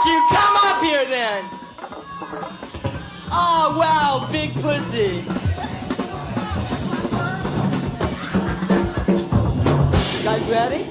fuck you. Come up here then. Oh, wow, big pussy. You guys ready?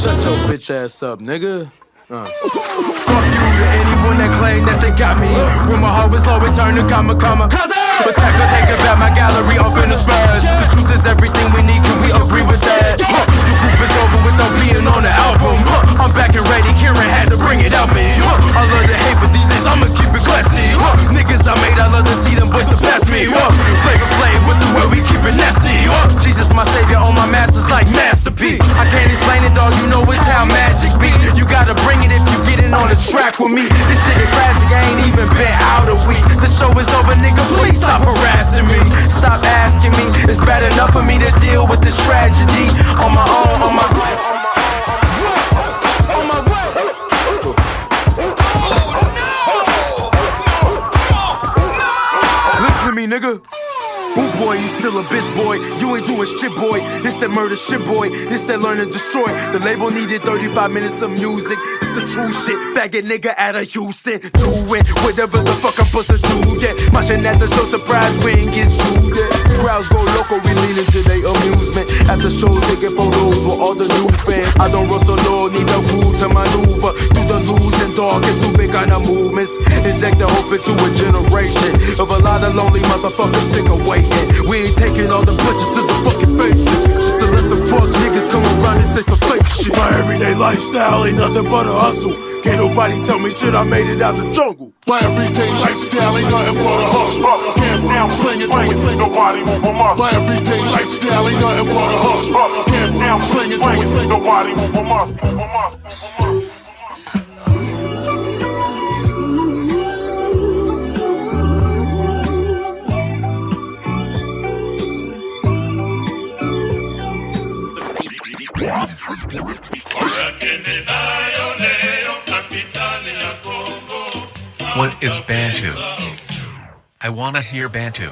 Shut your bitch ass up, nigga. Uh. Fuck you to anyone that claim that they got me. When my heart was low, it turned to comma, comma. Cause but take take about my gallery, I'm finna splash. The truth is everything we need, can we agree with that? Huh. Group over without being on the album. Huh. I'm back and ready, Kieran had to bring it out me. Huh. I love to hate, but these days I'ma keep it classy. Huh. Niggas I made, I love to see them boys surpass me. Huh. Flavor flame with the way we keep it nasty. Huh. Jesus, my savior, all my masters like Master P. I can't explain it, dog, you know it's how magic be. You gotta bring it if you get in on the track with me. This shit is classic, I ain't even been out a week. The show is over, nigga, please stop harassing me. Stop asking me. It's bad enough for me to deal with this tragedy on my own, on my way. Oh, Listen to me, nigga. Boy, you still a bitch boy. You ain't doing shit, boy. It's that murder shit, boy. It's that learn to destroy. The label needed 35 minutes of music. It's the true shit. Faggot nigga out of Houston. Doing whatever the fuck I'm supposed to do. Yeah, marching at the show, surprise, we ain't get sued. Yeah. Crowds go local, we lean into their amusement. After shows, taking photos with all the new fans. I don't run solo, need a crew to maneuver through the loose and darkest, stupid kind of movements. Inject the hope into a generation of a lot of lonely motherfuckers sick of waiting. We ain't taking all the punches to the fucking faces. Just to let some fuck niggas come around and say some fake shit. My everyday lifestyle ain't nothing but a hustle. Can't nobody tell me shit, I made it out the jungle. My everyday lifestyle ain't nothing but a hustle. Can't down, sling it, do it, nobody move from us. My everyday lifestyle ain't nothing but a hustle. Can't down, sling it, do it, nobody move from us. What is Bantu? I wanna hear Bantu.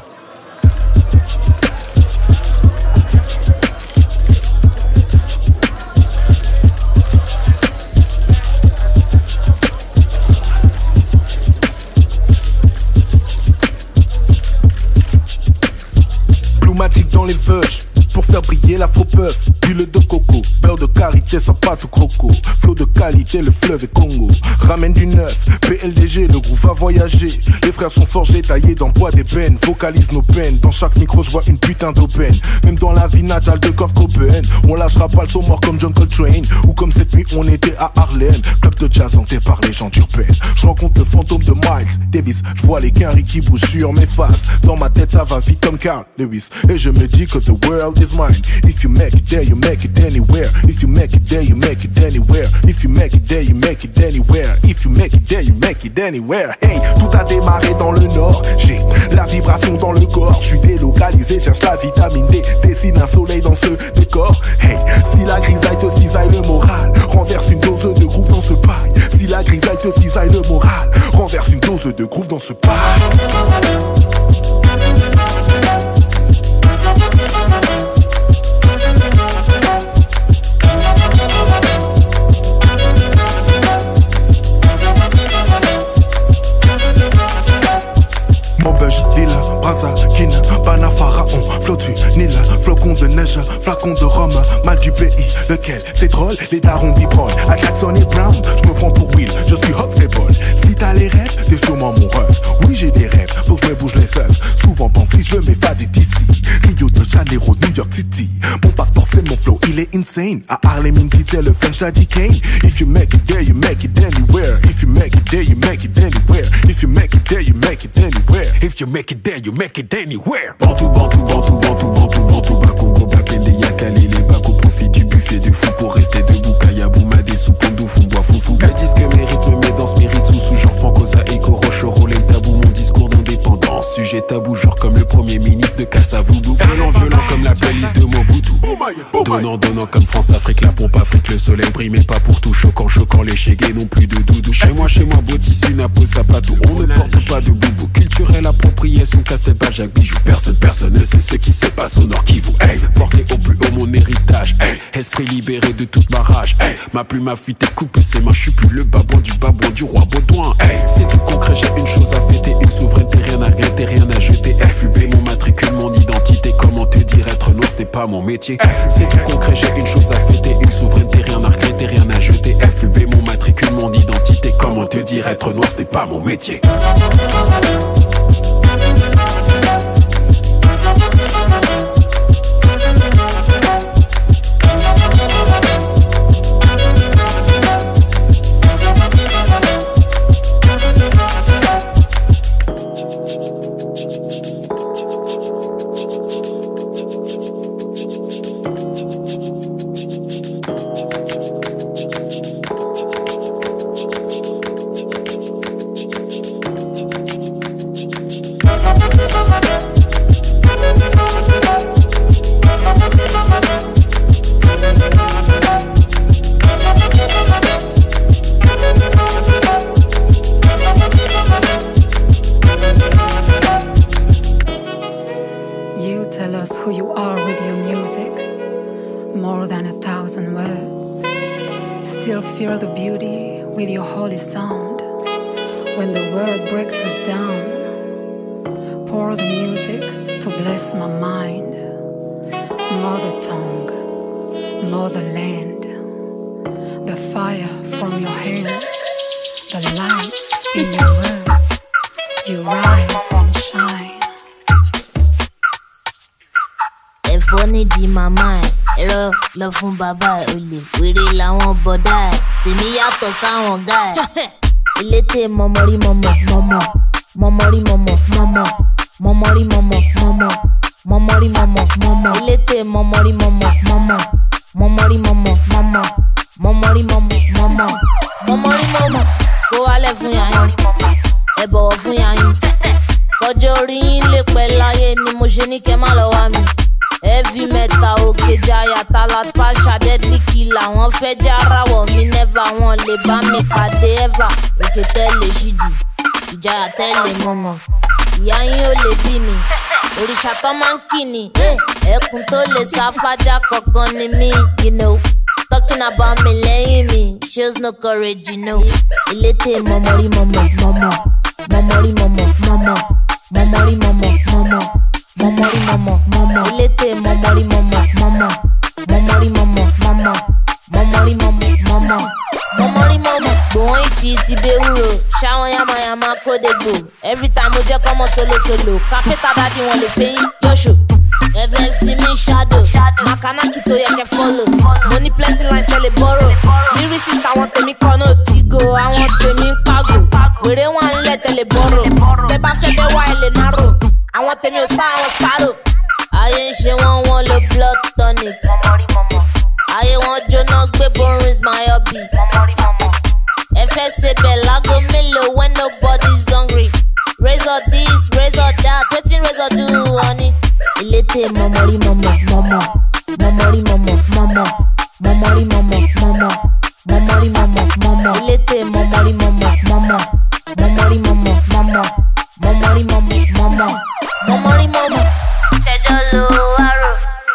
Dans les veuches faire briller la faux puff. Huile de coco, beurre de karité sans pâte ou croco. Flot de qualité, le fleuve est Congo. Ramène du neuf, PLDG, le groupe va voyager. Les frères sont forgés, taillés dans bois d'ébène. Vocalise nos peines, dans chaque micro je vois une putain d'aubaine. Même dans la vie natale de Kurt Cobain, on lâchera pas le son mort comme John Coltrane. Ou comme cette nuit on était à Harlem. Club de jazz hanté par les gens d'Urbaine. Je rencontre le fantôme de Miles Davis. Je vois les quinries qui bougent sur mes faces. Dans ma tête ça va vite comme Carl Lewis. Et je me dis que the world is If you make it there, you make it anywhere. If you make it there, you make it anywhere. If you make it there, you make it anywhere. If you make it there, you make it anywhere. Hey, tout a démarré dans le nord. J'ai la vibration dans le corps. Je suis délocalisé, cherche la vitamine D. Dessine un soleil dans ce décor. Hey, si la grisaille te cisaille le moral, renverse une dose de groove dans ce paille. Si la grisaille te cisaille le moral, renverse une dose de groove dans ce paille. Flocon de neige, flacon de rhum, mal du pays, lequel? C'est drôle, les darons bibrolent, à Jackson et Brown, je me prends pour Will, je suis hot stable. Si t'as les rêves, t'es sûrement mon rêve. Oui, j'ai des rêves, je me bouge les. Souvent pensé, je d'ici. Rio de Janeiro, New York City. Mon passeport, c'est mon flow, il est insane. À Harlem, Indy, le French Daddy Kane. If you make it there, you make it anywhere. If you make it there, you make it anywhere. If you make it there, you make it anywhere. If you make it there, you make it anywhere. Bantou, bantou, bantou, bantou, bantou, Bakongo, Bapende, Yakale, les Bako, Sujet tabou, genre comme le premier ministre de Kassavoubou. Violent, violent comme la playlist de Mobutu. Donnant, donnant comme France-Afrique, la pompe Afrique, le soleil brille, mais pas pour tout. Choquant, choquant, les chégués non plus de doudou. Chez moi, chez moi, beau tissu, napo, sapato. On ne porte pas de boubou. Culturelle appropriation, casse-tête, pas Jacques Bijou. Personne, personne ne sait ce qui se passe au nord qui vous. Hey, porté au plus haut mon héritage. esprit libéré de toute ma rage. ma plume a fuité coupée, c'est ma je plus le babon du babon du roi Baudouin. c'est du concret, j'ai une chose à fêter, une souveraineté, rien à regretter, rien à jeter. FUB, mon matricule, n'est pas mon métier. C'est du concret, j'ai une chose à fêter, une souveraineté, rien à regretter, rien à jeter. FUB, mon matricule, mon identité, comment te dire être noir, n'est pas mon métier. Ní ẹkùn tó lè sá fájà kankan ni mí you know. Talking about me lẹ́yìn mi shows no courage you know. Elétè mọ̀mọ́rí mọ̀mọ́ mọ̀mọ́. Mọ̀mọ́rí mọ̀mọ́ mọ̀mọ́. Mọ̀mọ́rí mọ̀mọ́ mọ̀mọ́. Mọmọrí mọmọ mọmọ. Elétè mọmọrí mọmọ mọmọ. Mọmọrí mọmọ mọmọ. Mọmọrí mọmọ mọmọ. Mọmọrí mọmọ. Gbòòwò ìtì ti bẹ́wúrò ṣáwọn yamayama kódégbò every time mo jẹ́ kọ́mọ solosolo kápẹ́tà dájú wọn lè fẹ́yìn makanaki tó yẹ kẹ́ fọ́lò mo ní plenty lines tẹ́lẹ̀ bọ́rọ̀ lyricist àwọn tèmi kan náà ti go àwọn tèmi ń pàgò wèrè wọn ń lẹ̀ tẹ́lẹ̀ bọ́rọ̀ tẹ́ bá fẹ́ bẹ́ wá ẹ lè náró àwọn tèmi ò sá àwọn sáró. ayé ń ṣe wọ́n wọ́n lo blood tonic. ayé wọn jóná gbé boring is my hobby. ẹ fẹ́ ṣe bẹ̀ mélòó when nobody's hungry. razor this razor that wetin razor do honey. elétè mọ̀mọ́rí mọ̀mọ́ mọ̀mọ́ mọ̀mọ́rí mọ̀mọ́ mọ̀mọ́ mọ̀mọ́rí mọ̀mọ́ mọ̀mọ́ mọ̀mọ́rí mọ̀mọ́ mọ̀mọ́ elétè mọ̀mọ́rí mọ̀mọ́ mọ̀mọ́ mọ̀mọ́rí mọ̀mọ́ mọ̀mọ́ mọ̀mọ́rí mọ̀mọ́ mọ̀mọ́ mọ̀mọ́rí mọ̀mọ́. ṣẹjọ́ ló wá rò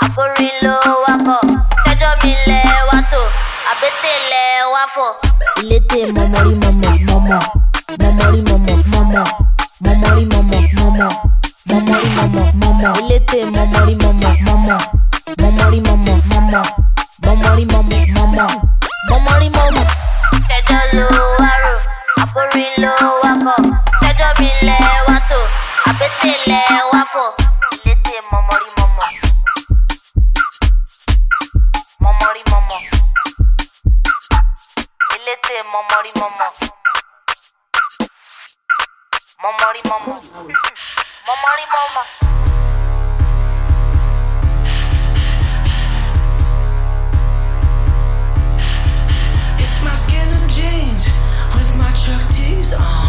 àkórí ló wá kọ̀ ṣẹjọ́ mi lẹ̀ wá tò àbẹ́tẹ̀ lẹ̀ wá fọ̀. ìlétè mọ̀mọ́rí mọ̀mọ́ mọ̀mọ́ mọ̀mọ́rí mọ̀mọ́ mọ̀mọ́ mọ̀mọ́rí mọ̀mọ́ mọ̀mọ́ mọ̀mọ́rí mọ̀mọ́ mọ̀mọ́ ìlétè mọ̀mọ́rí mọ̀mọ́ mọ̀mọ́ mọ̀mọ́rí mọ̀mọ́ mọ̀mọ́ mọ̀mọ́rí mọ̀mọ́ mọ̀mọ́ mọ̀mọ́rí mọ̀mọ́. ṣẹjọ́ ló wá rò àkórí ló wá kọ̀. Ṣẹjọ́ mi lẹ̀ wá tò àbẹ́tẹ̀ lẹ̀ wá fọ̀. ìlétè mọ̀mọ́rí mọ̀mọ́ mọ̀mọ́rí mọ̀mọ́ ìlétè mọ̀mọ́rí mọ̀mọ́ mọ̀mọ́rí mọ̀mọ́ mọ̀mọ́rí mọ̀mọ́. On.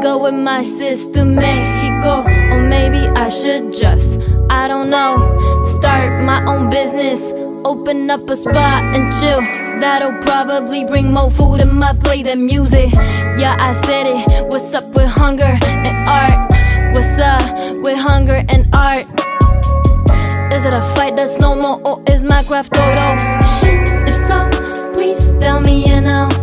Go with my sister Mexico, or maybe I should just, I don't know, start my own business, open up a spot and chill. That'll probably bring more food in my plate than music. Yeah, I said it. What's up with hunger and art? What's up with hunger and art? Is it a fight that's normal or is my craft total? Shit, if so, please tell me and I'll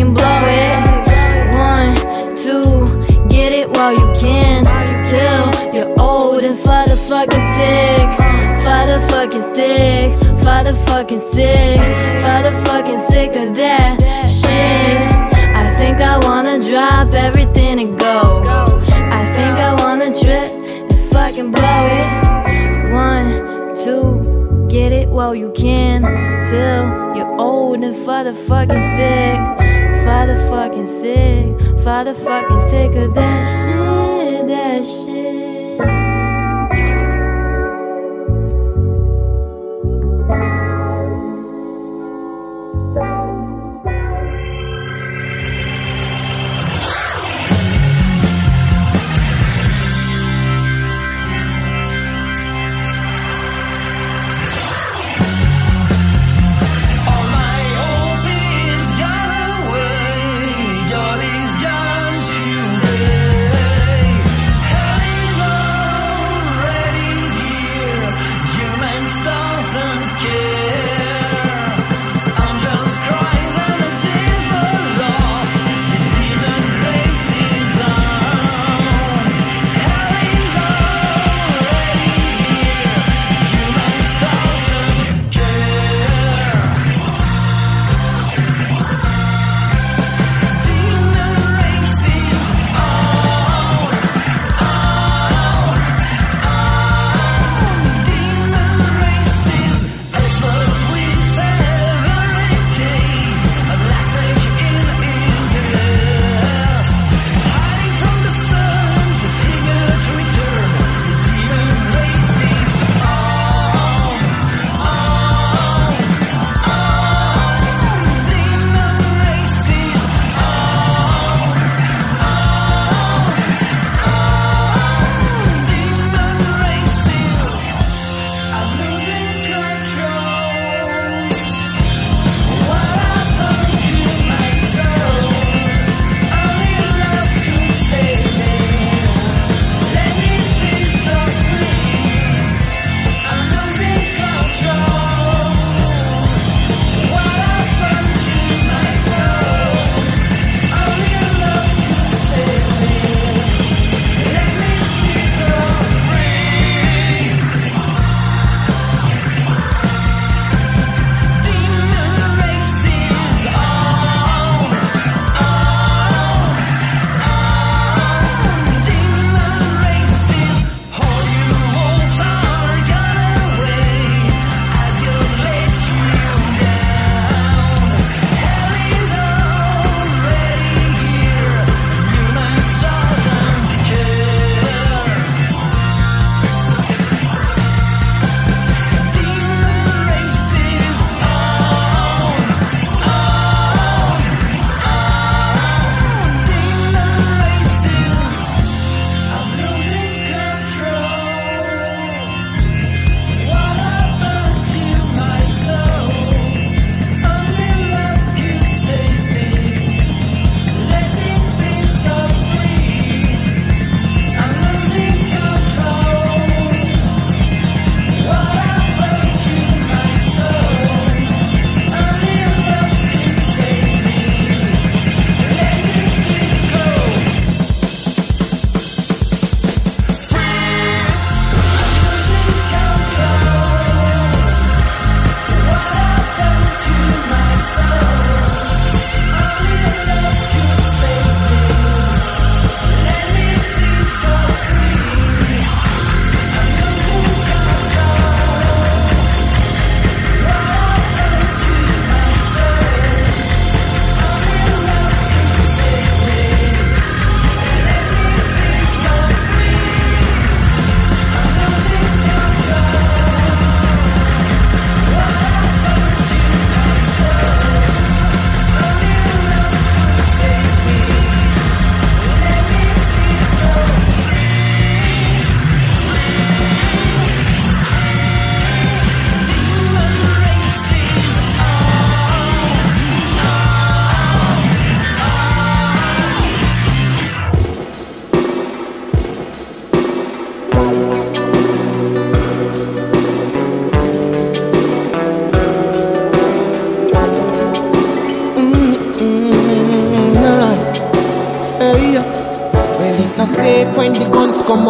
fucking blow it. One, two, get it while you can. Till you're old and father fucking sick. Father fucking sick. Father fucking sick. Father fucking sick of that shit. I think I wanna drop everything and go. I think I wanna trip and fucking blow it. One, two, get it while you can. Till you're and father fucking sick. Father fucking sick. Father fucking sick of that shit, that shit.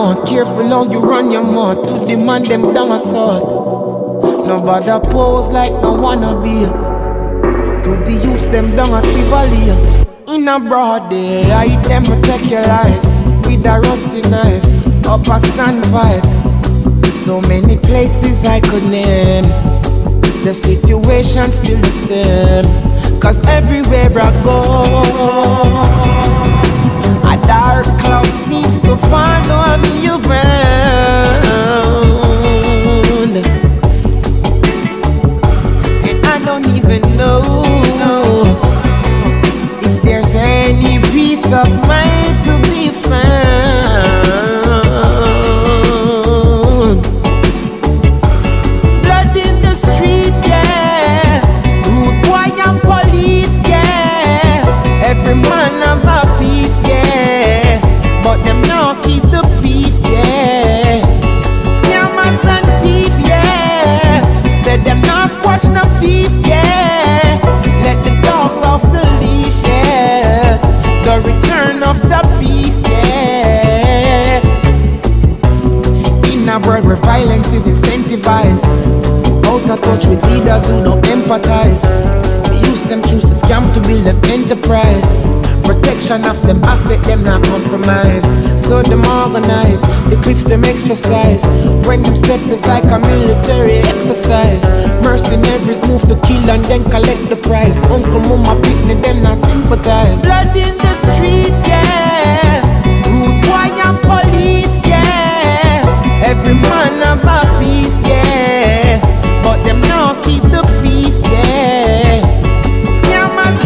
Out. Careful how you run your mouth to demand them down assault. Nobody pose like no wanna be. To the youths them down at Tivoli. In a broad day, I them protect your life with a rusty knife. Up a stand. So many places I could name. The situation still the same. Cause everywhere I go, a dark cloud seems to follow me around. And I don't even know if there's any peace of mind touch with leaders who don't empathize. They use them, choose to scam to build them enterprise. Protection of them asset, them not compromise. So them organize, clips them exercise. When them step is like a military exercise. Mercenaries move to kill and then collect the prize. Uncle, mama, picnic, them not sympathize. Blood in the streets, yeah. Rude boy police, yeah. Every man have a piece, yeah. Keep the peace, yeah. Scammers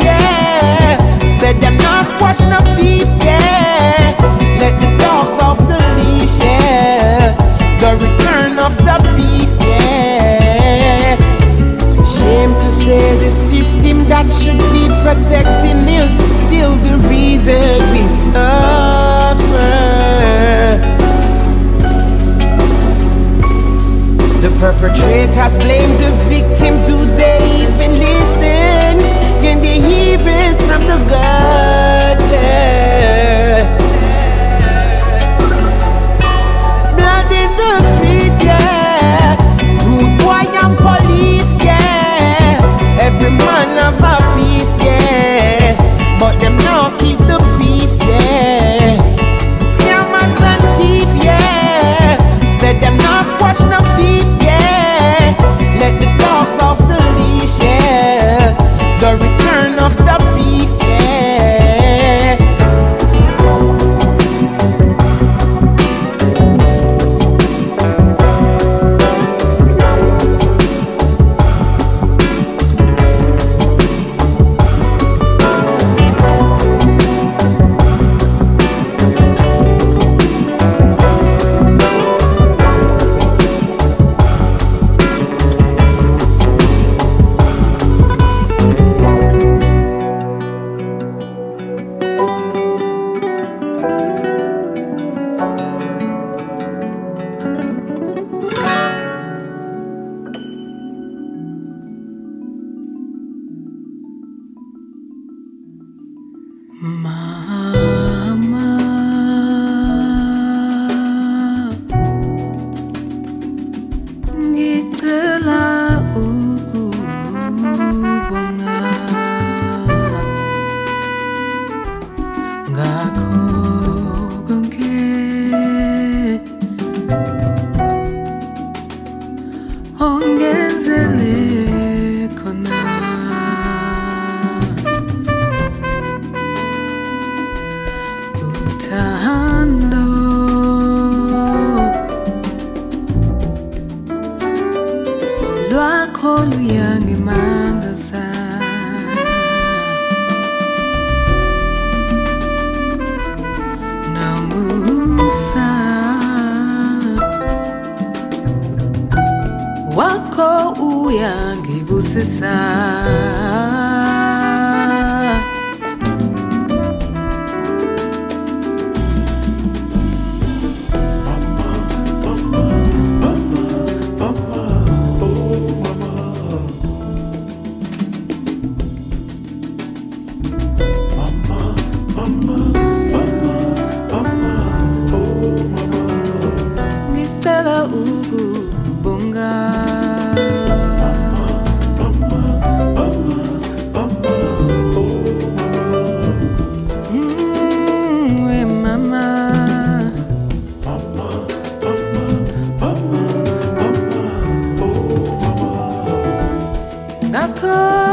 yeah. Said now squash no beef, yeah. Let the dogs off the leash, yeah. The return of the beast, yeah. Shame to say the system that should be protecting is still the reason we suffer. Perpetrators blame the victim. Do they even listen? Can they hear us from the gutter?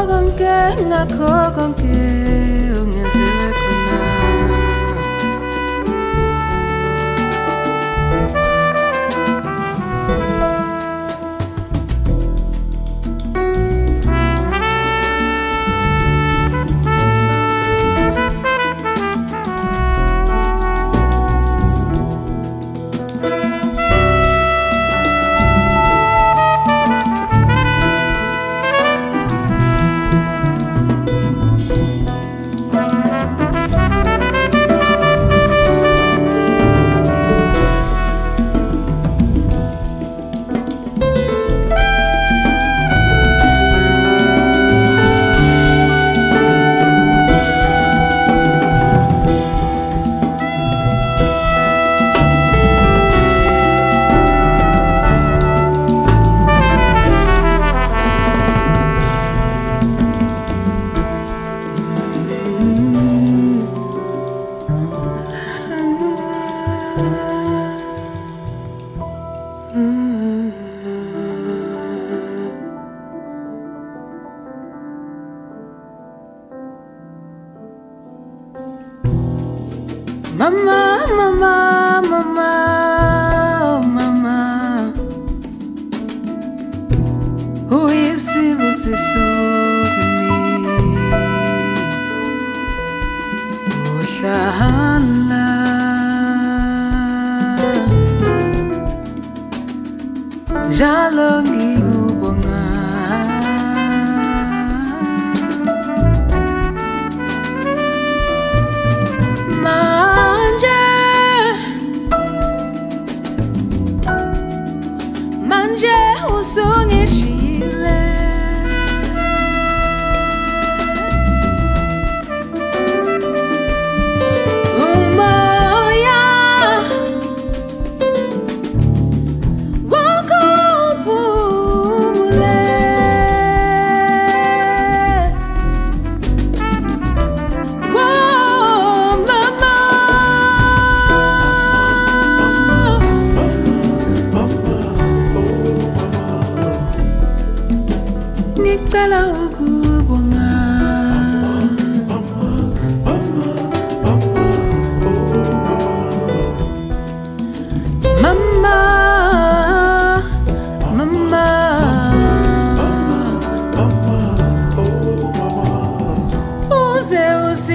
con que na con que un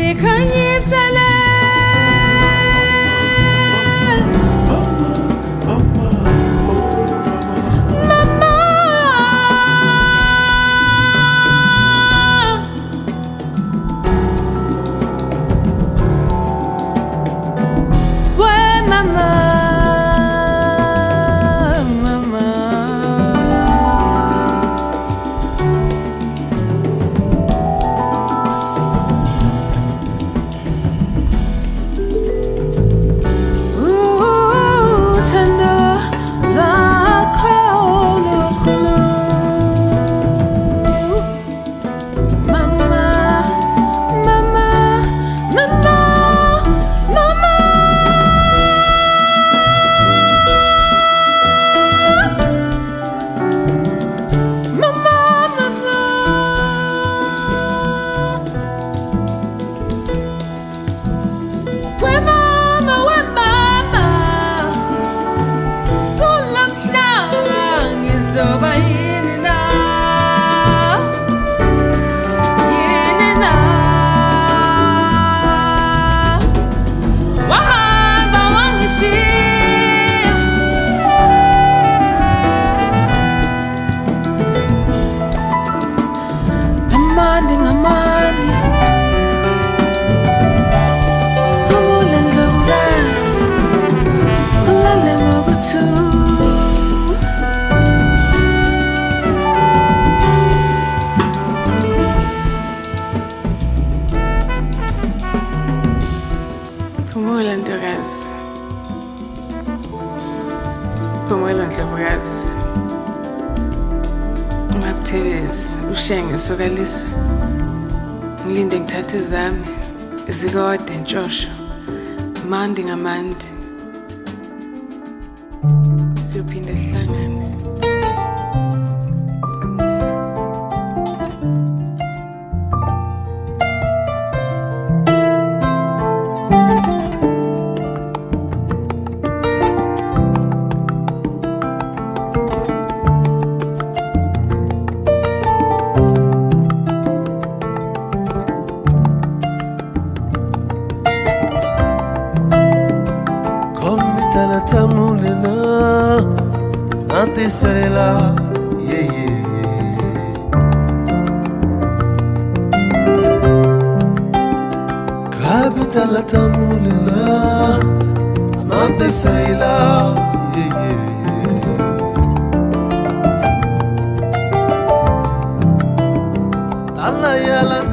যেখানে sokalisa ngilinde ngithathe zami zikode ntshosho. Mandi ngamandi. Nante serela, yeah yeah. Yala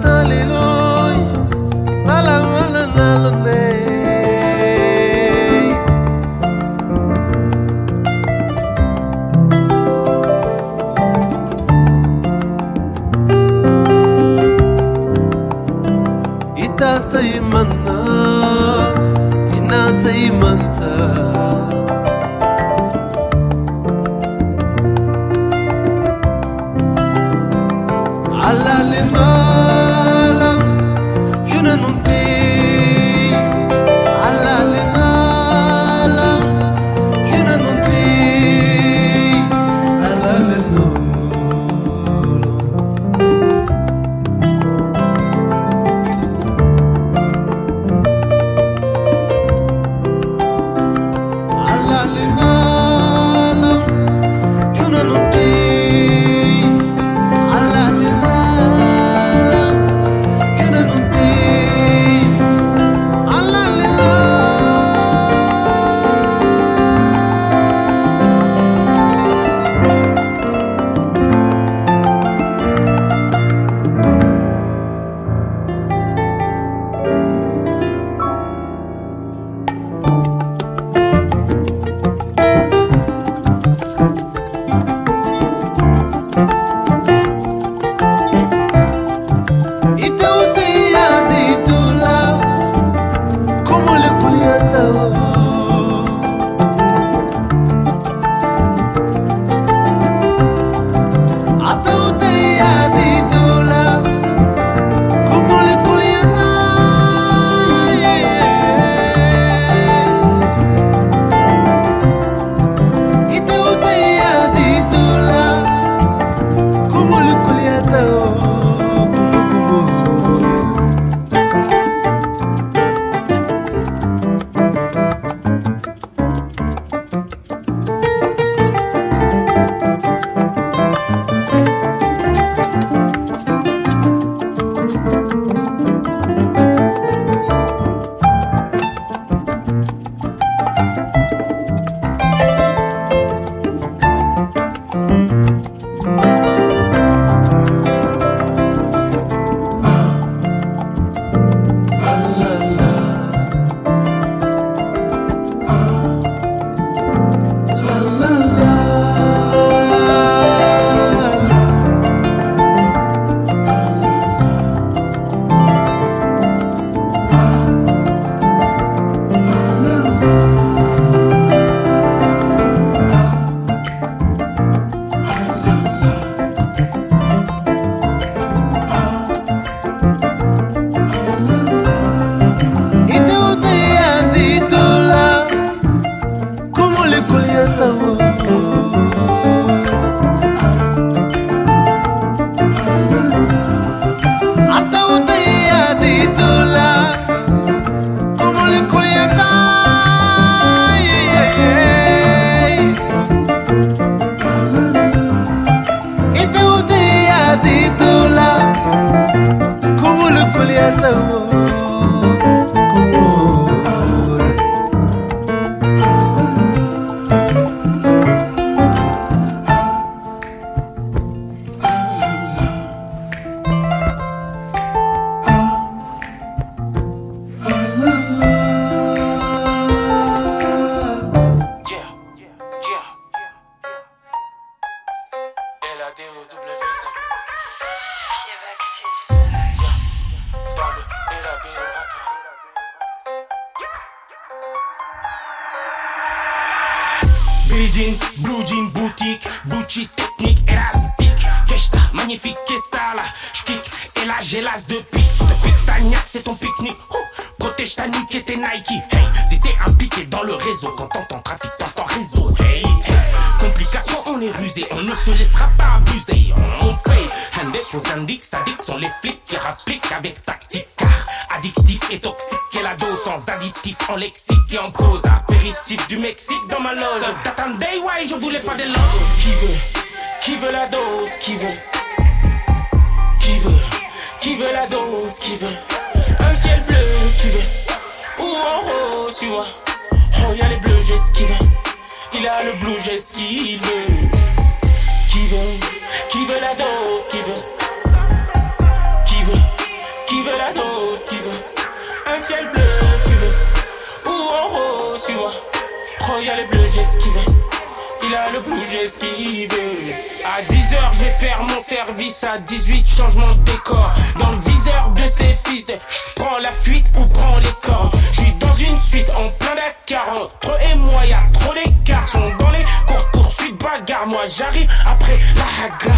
la hagra.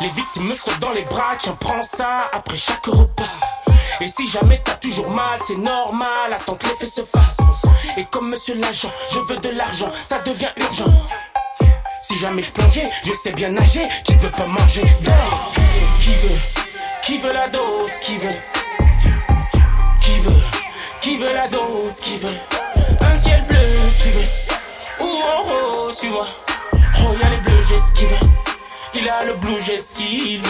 Les victimes me sautent dans les bras. Tiens, prends ça après chaque repas. Et si jamais t'as toujours mal, c'est normal. Attends que l'effet se fasse. Et comme monsieur l'agent, je veux de l'argent, ça devient urgent. Si jamais je plongeais, je sais bien nager. Qui veut pas manger d'or Qui veut Qui veut la dose Qui veut? Qui veut Qui veut la dose Qui veut? Un ciel bleu Qui veut? Ou en haut, tu vois? Oh, y'a les bleus, j'esquive. Il a le blue, j'esquive.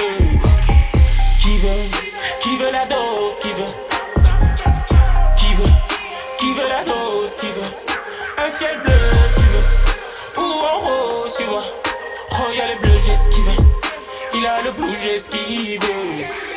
Qui veut Qui veut la dose Qui veut. Qui veut Qui veut la dose Qui veut. Un ciel bleu Tu veux. Ou en haut Tu vois. Oh y'a les bleus j'esquive Il a le blue j'esquive Twitch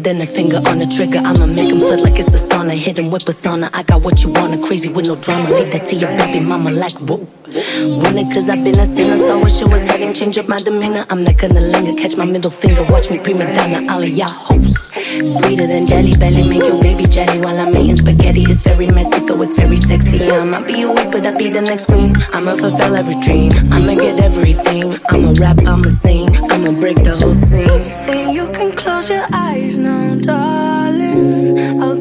Slicker than a finger on the trigger. I'ma make him sweat like it's a sauna. Hit him with persona. I got what you wanna. Crazy with no drama. Leave that to your baby mama like whoa. Want it cause I've been a sinner. So wish it was heading. Change up my demeanor. I'm not gonna linger. Catch my middle finger. Watch me prima donna. Y'all hosts. Sweeter than jelly belly. Make your baby jelly while I'm eating spaghetti. It's very messy, so it's very sexy. Yeah, I might be a awake, but I be the next queen. I'ma fulfill every dream. I'ma get everything. I'ma rap, I'ma sing. I'ma break the whole scene. And you can close your eyes now, darling. I'll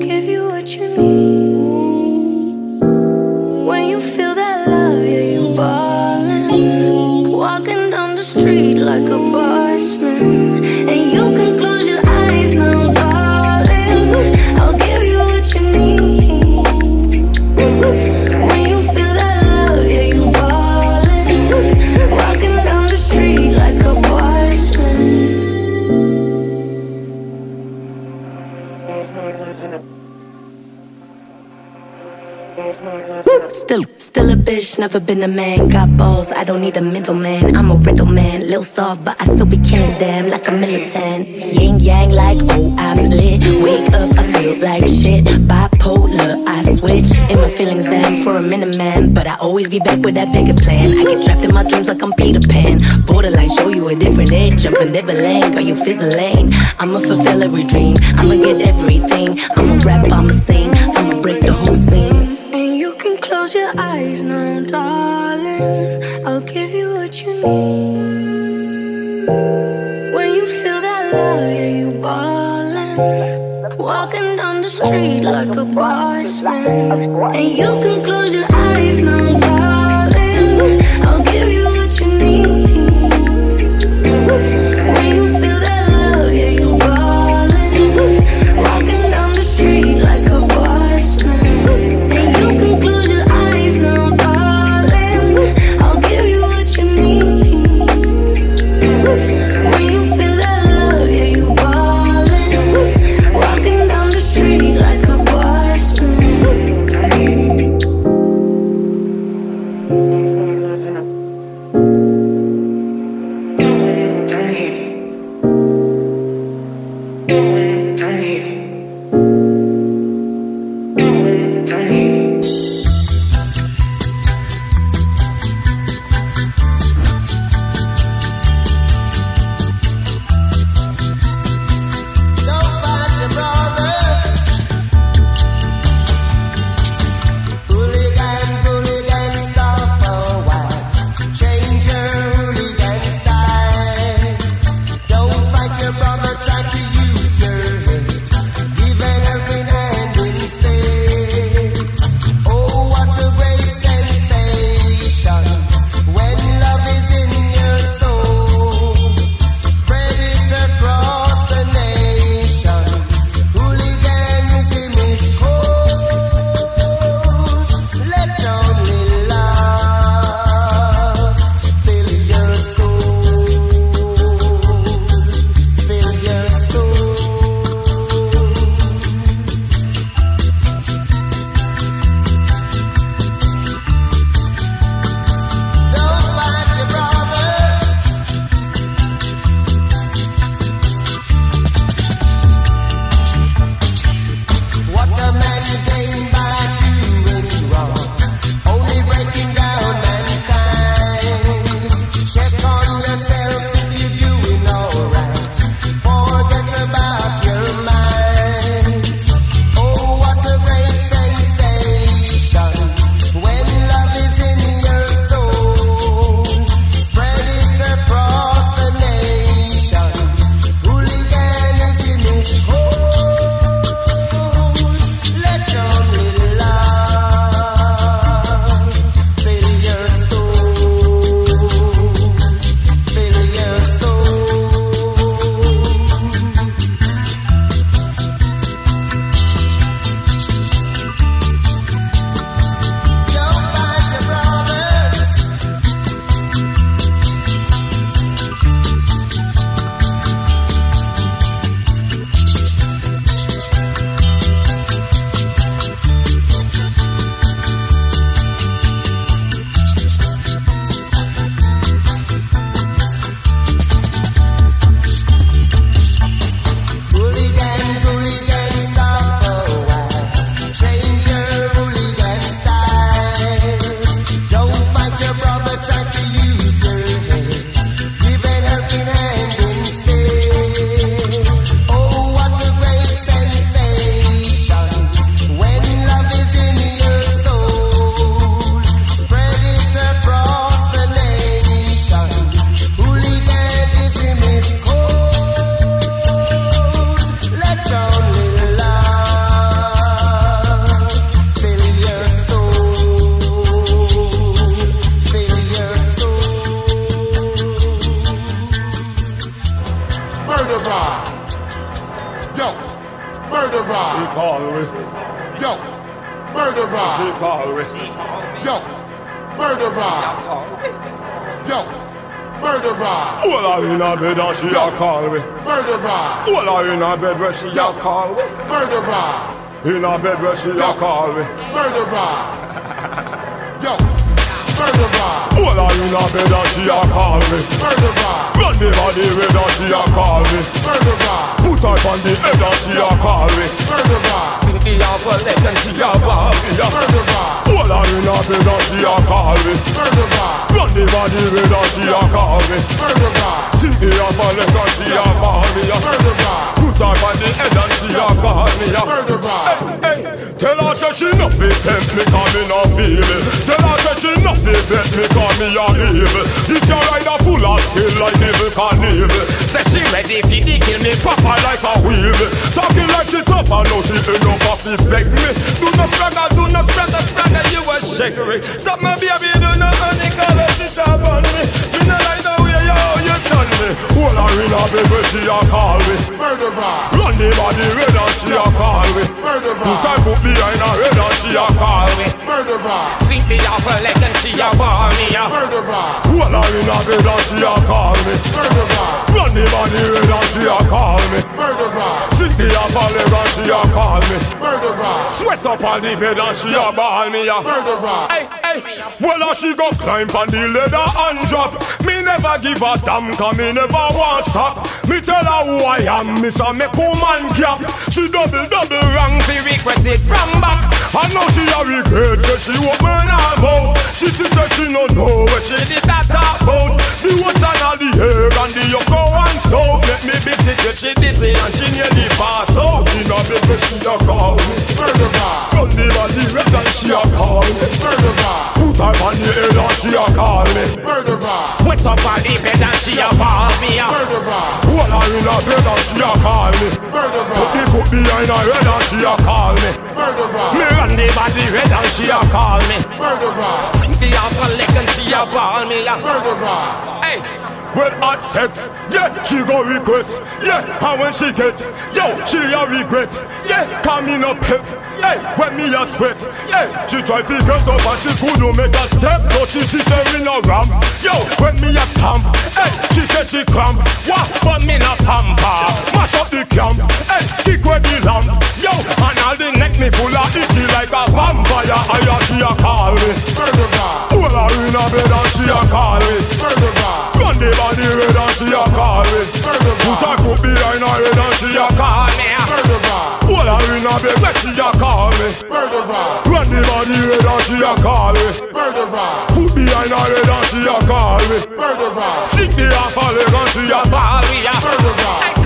never been a man. Got balls, I don't need a middleman. I'm a riddle man, little soft, but I still be killing them like a militant. Yin yang, like oh I'm lit. Wake up, I feel like shit. Bipolar, I switch in my feelings then for a minute, man. But I always be back with that bigger plan. I get trapped in my dreams like I'm Peter Pan. Borderline, show you a different edge. Jumping Neverland, got you fizzling. I'ma fulfill every dream. I'ma get everything. I'ma rap, I'ma sing. I'ma break the whole scene. And you can close your eyes now, When you feel that love, yeah, you ballin'. Walking down the street like a boss man. And you can close your eyes now, In a bed where she a call me. Murderer. Yo, murderer. All I in a bed and she a call me. Murderer. Run the body her she a call me. Murderer. Put her on the head and she a call me. Murderer. Sing the half a leg and she a ball me. Murderer. All I in a bed and she a call me. Murderer. The body with her she a call me. The half a leg and she a ball me. Murderer. Put her on the head and she a call me. Murderer. Hey, tell her that she not fit tempt me cause me not feel it. Tell her that she not fit bet me cause me a evil. If you ride a full of skill like Evel Knievel. Say she ready for the kill me proper like a wheel. Talking like she tough and know she ain't no puppy beg me. Do not spragger, do not spragger, spragger, you a shakery. Stop my baby, do not honey color, she tap on me. Me no like the way you, you turn me. Hold her in a bed she a call me. Murderer. Run the body red and she a call me. Murderer. Put her foot behind her head and she a call me. Murderer. Sink me off her leg and she a ball me. Murderer. Hold her in a bed and she a call me. Murderer. Run the body red and she a call me. Murderer. Sink me off her leg and she a call me. Murderer. Sweat up on the bed and she a ball me. Murderer. Hey, hey. Well, she go climb on the ladder and drop. Me never give a damn, cause me never want stop. Me tell her who I am, me say make woman gap. She double, double wrong, fi request it from back. I know she a regret, say she open her mouth. She see say she no know what she did that about. The woods and the hair and the yoko and stove. Make me be sick, she dizzy and she nearly pass out. She no beg me, she a call. Murderer. Run the body red and she a call. Murderer. Her on the and she a call me. Murderer. Wet up on the bed and she a call me. Murderer. Hold her in a bed and she a call me. Murderer. Put the foot behind her head and she a call me. Murderer. Me run the body red and she a call me. Murderer. Sink the a leg and she a ball me. Murderer. Hey. Well, hot sex, yeah, she go request, yeah, and when she get, yo, she a regret, yeah, come in a pet, hey, when me a sweat, yeah, she try to get up and she couldn't make a step, but she see say me no ram, yo, when me a stamp, hey, she said she cramp, what, but me no pamper, mash up the camp, hey, kick where the lamp, yo, and all the neck me full of icky like a vampire, I she a call me, hold her in a bed and she a call me. Run the body red and she a call me Put her foot behind her head and she a call me. Hold her in a bed where she a call me. Run the body red and she a call me. Foot behind her head and she a call me. Sick the half a leg and she a ball me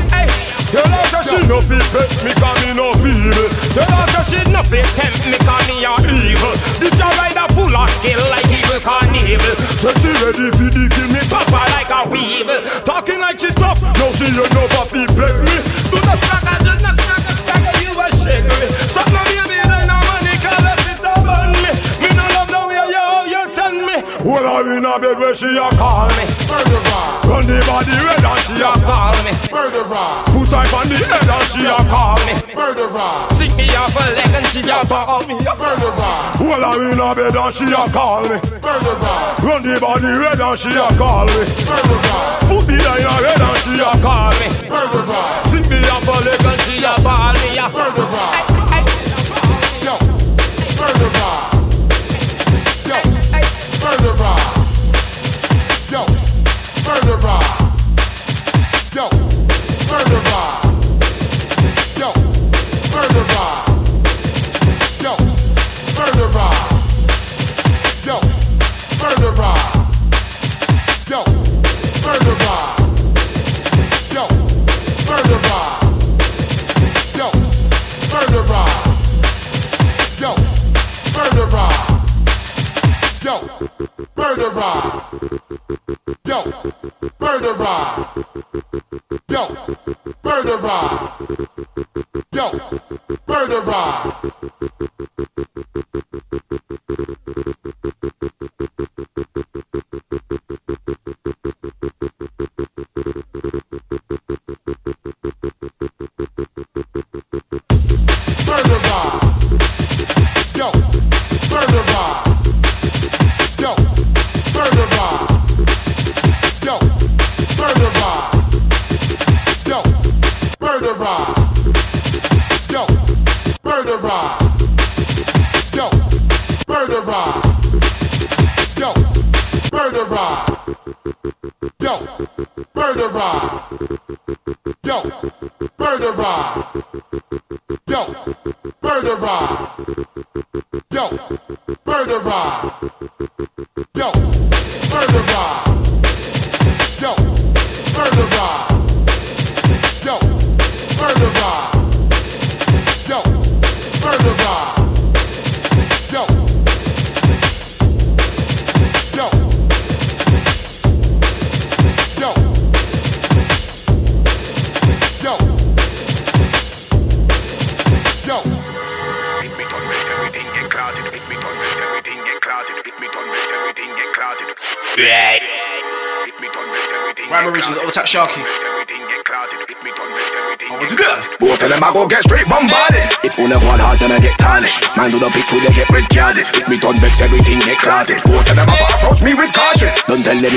Tell her that she no fit pet me cause me no feeble Tell her that she no fit tempt me cause me a evil. This a rider full of skill like Evel Knievel. So she ready for the kill me papa like a weevil. Talking like she tough, no she ain't no puppy beg me. Do not stagger, do not stagger, stagger, you a shake me. Stop no baby, Hold her in a bed where she a call me Murderer. Run the body red and she a call me Murderer. Put her on the head and she a call me Murderer. Sink me off her leg and she a ball me Murderer. Hold her in a bed and she a call me Murderer. Run the body red and she a call me Murderer. Foot behind her head and she a call me Murderer. Sink me off her leg and she a ball me Murderer. Murderer. Yo. Murderer.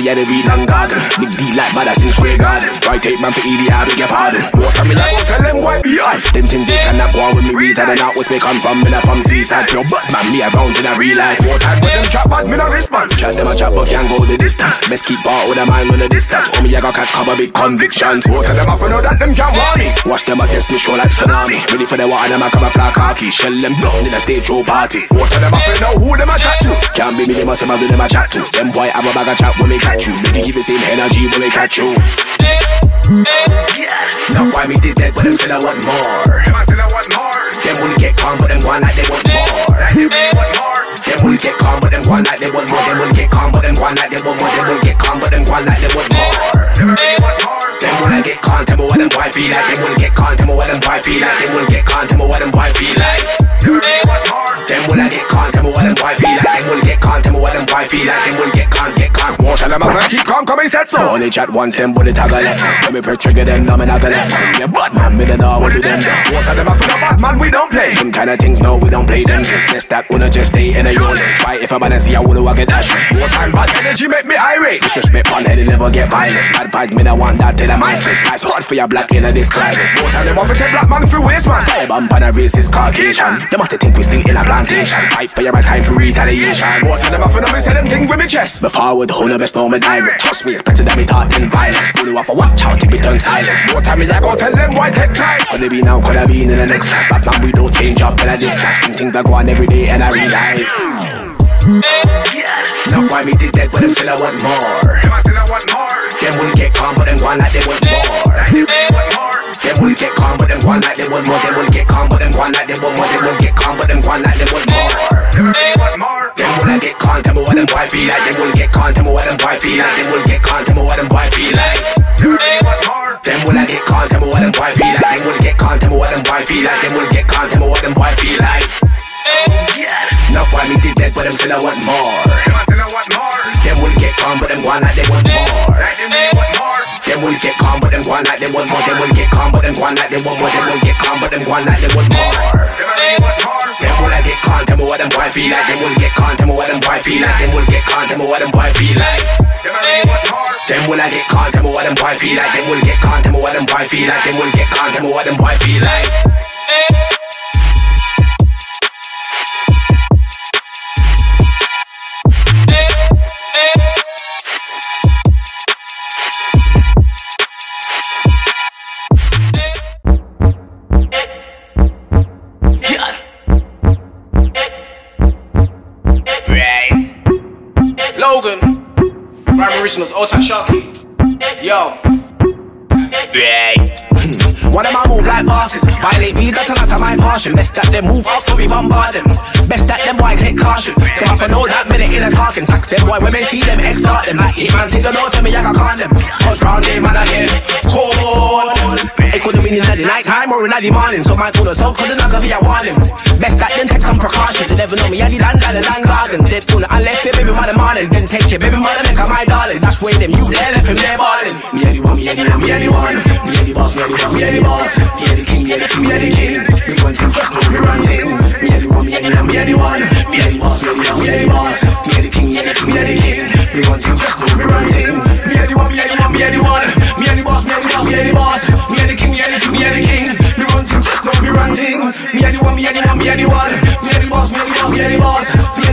Yeah they read and garden. Big D like Madison Square Garden. Right take man for EDI, I beg your pardon. Of me I go tell them why be I. Them thing they cannot go with me retard and out with me come from. Me not from seaside pure, but man me around in a real life. Four time with them chat, but me no response. Chat them a chat, but can't go the distance. Best keep part with a mind on the distance. For me I got catch cover big convictions. Of them I know that them can't want me. Watch them a test me show like tsunami. Ready for the water, them a come a fly khaki. Shell them down in a stage show party. Of them I know who them a chat to. Can't be me, them a some of them a chat to. Them boy have a bag of chat when they catch you. Make you keep the same energy when they catch you. Yeah. Now why me did that, but them said I want more. Them I said I want more. Them only get calm, but them on like they want more. Like they more. Get calm, but them go on like they want more. Them only get calm, but them go on like they want more. Them only get calm, but them go on like they want more. Them wanna get calm, tell me what them boy feel like. Them wanna get calm, tell me what them boy feel like. Them wanna get calm, tell me what them boy feel like. Them really want. Them wanna get calm, tell me what them boy feel like. Them wanna get calm, tell me what them boy feel like. Them wanna get calm, get calm. Won't tell them I'm gonna keep calm, come and said so. Only chat once, them bullet taggle. Let me press trigger them, no me not gonna. Yeah, but man, me don't know what to them. Won't tell them I feel a bad man, we don't play. Them kind of things, no, we don't play them. Just that wanna just stay in a yard. Try if I wanna see, I wanna walk it dash. More time, bad energy make me irate. Disrespect on head, and never get violent. Fight, me not want that till I'm ice. It's hard for your black in a this climate. Won't tell them off it, take black man through waste man. Taliban pan a racist Caucasian. They must think we still in a plantation. Fight for your right time for retaliation. Won't tell them off it, say them thing with me chest. Me forward, who no best know me direct. Trust me, it's better than me thought in violence. Who know off a watch out to be done silent. More time me I go tell them why take time. Could it be now, could I be in the next life? But man, we don't change up, but I just some things that go on every day and I real life. Now why me did that, but them still I want more. Them I still I want more. Them will get calm, but them go on like they want more. Like they really want more. Them will get calm, but them go on like they want more. Them will get calm, but them go on like they want more. Them will get calm, but them go on like they want more. Them really want more. Them will get calm, tell me what them boy feel like. Them will get calm, tell me what them boy feel like. Them will get calm, tell me what them boy feel like. Them really want more. Them will get calm, tell me what them boy feel like. Them will get calm, tell me what them boy feel like. Them will get calm, tell me what them boy feel like. Now why me did that, but them still I want more. Them I still I want more. Them will get calm, but them go on like they want more. Like them really want more. Them will get calm, but them go on like they want more. Them will get calm, but them go on like they want more. Them will get calm, but them go on like they want more. Them will get calm, tell me what them boy feel like. Them will get calm, tell me what them boy feel like. Them will get calm, tell me what them boy feel like. Them will get calm, tell me what them boy feel like. Them will get calm, tell me what them boy feel like. Them will get calm, tell what them boy feel like. Originals, all attack Sharky. Yo. One of my move like bosses. Violate me, that's a lot of my portion. Best that them move to be bombard them. Best that them boy take caution. Come off and know that minute in a talking. Tax them boy, women see them, extort them. Like hitman, take a note to me, I got con them. Cause round day, man, again. Cold. It could've been in the night time or in the morning. So my could have so could've not be a warning. Best that them take some precautions. They never know me, I the land, the land garden. Dead tuna, I left it, baby mother morning. Then take your baby mother, make her my darling. That's where them you there, left him there balling. Me anyone, me anyone, me anyone. Me any boss, me any boss, me any boss. Me any king, me any king, me any king. Me one thing, just run things. Me anyone, me anyone, me anyone. Me any boss, me any boss, me any boss. Me any king, me any king, me any king. Me one thing, just me run things. Me anyone, me anyone, me anyone. Me any boss, me any boss, me any boss. Me any king, me any king, me any king. Me run things, know me run things. Me anyone, me anyone, me. Me any boss, me any boss, me any boss. Me me any king, me any king. Me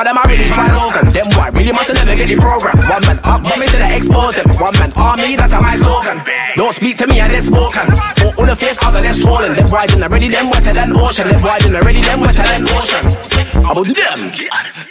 Why them I really try Logan? Them why really must never get the program. One man up, one me to the expose them. One man army, that's my slogan. Don't speak to me and let's spoken. Or on the face, other less swollen. Them wide in already, them wetter than ocean. Them wide in already, them wetter than ocean. About them.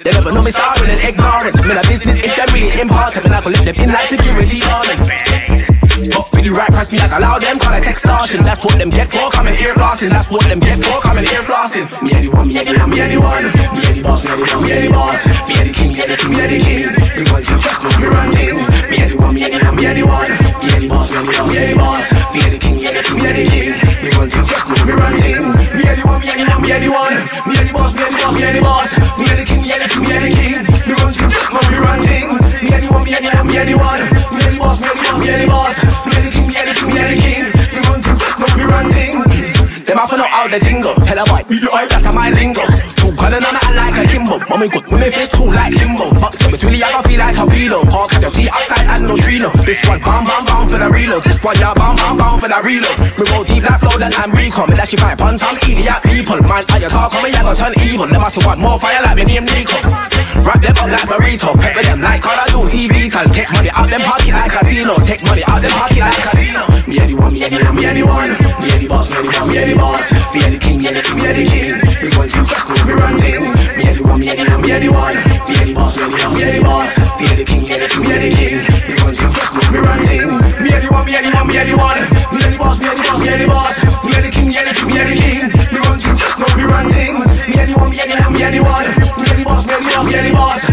They never know me sorry and ignorant. Me a business if they're really important. Me not gonna let them in like security on But for the right price, me like allow them call it extortion. That's what them get for coming ear flossing. That's what them get for coming ear flossing. Me any one, me any one, me any one. Me any boss, me anyone, me any boss. Me any king, me any king, me any king. Me want you just know me run things. Me any one, me any one, me any one. Me any boss, me any boss, me any boss. Me any king, me any king, me any king. Me want you just know me run things. Me any one, me any one, me any one. Me any boss, me any boss, me any boss. Me any king, me any king, me any king. Me want you just know me run things. Me any one, me any one, me any one. Me any boss, me any Them off know how they tingle. Tell a boy, the oil that my lingo. Two calling on it like a Kimbo. Mommy good, me face too like Kimbo. Box them between the I feel like a torpedo. At your tea outside and no trino. This one bam bam bam for the reload. This one yeah bam bam bam for the reload. Me roll deep like flow that I'm recon. Me dash you five pun some idiot people. Man, I you talk on me, I go turn evil. Them must want more fire like me name Nico. Wrap them up like burrito. Pepper them like Call of Duty Vital. Take money out them pocket like casino. Take money out them pocket like casino. Me anyone, me anyone, me anyone. Me any boss, me anyone, me any boss. Me any king, me any king, me any king. Me going to know me run things. Me anyone, me anyone, me anyone. Me any boss, me anyone, me any boss. Me any king, me any king, me any king. Me going to know me run things. Me anyone, me anyone, me anyone. Me any boss, me any boss, me any boss. Me any king, me any king, me any king. Me going to know me run things. Me anyone, me anyone, me anyone. Me any boss, me any boss, me any boss. Me any king,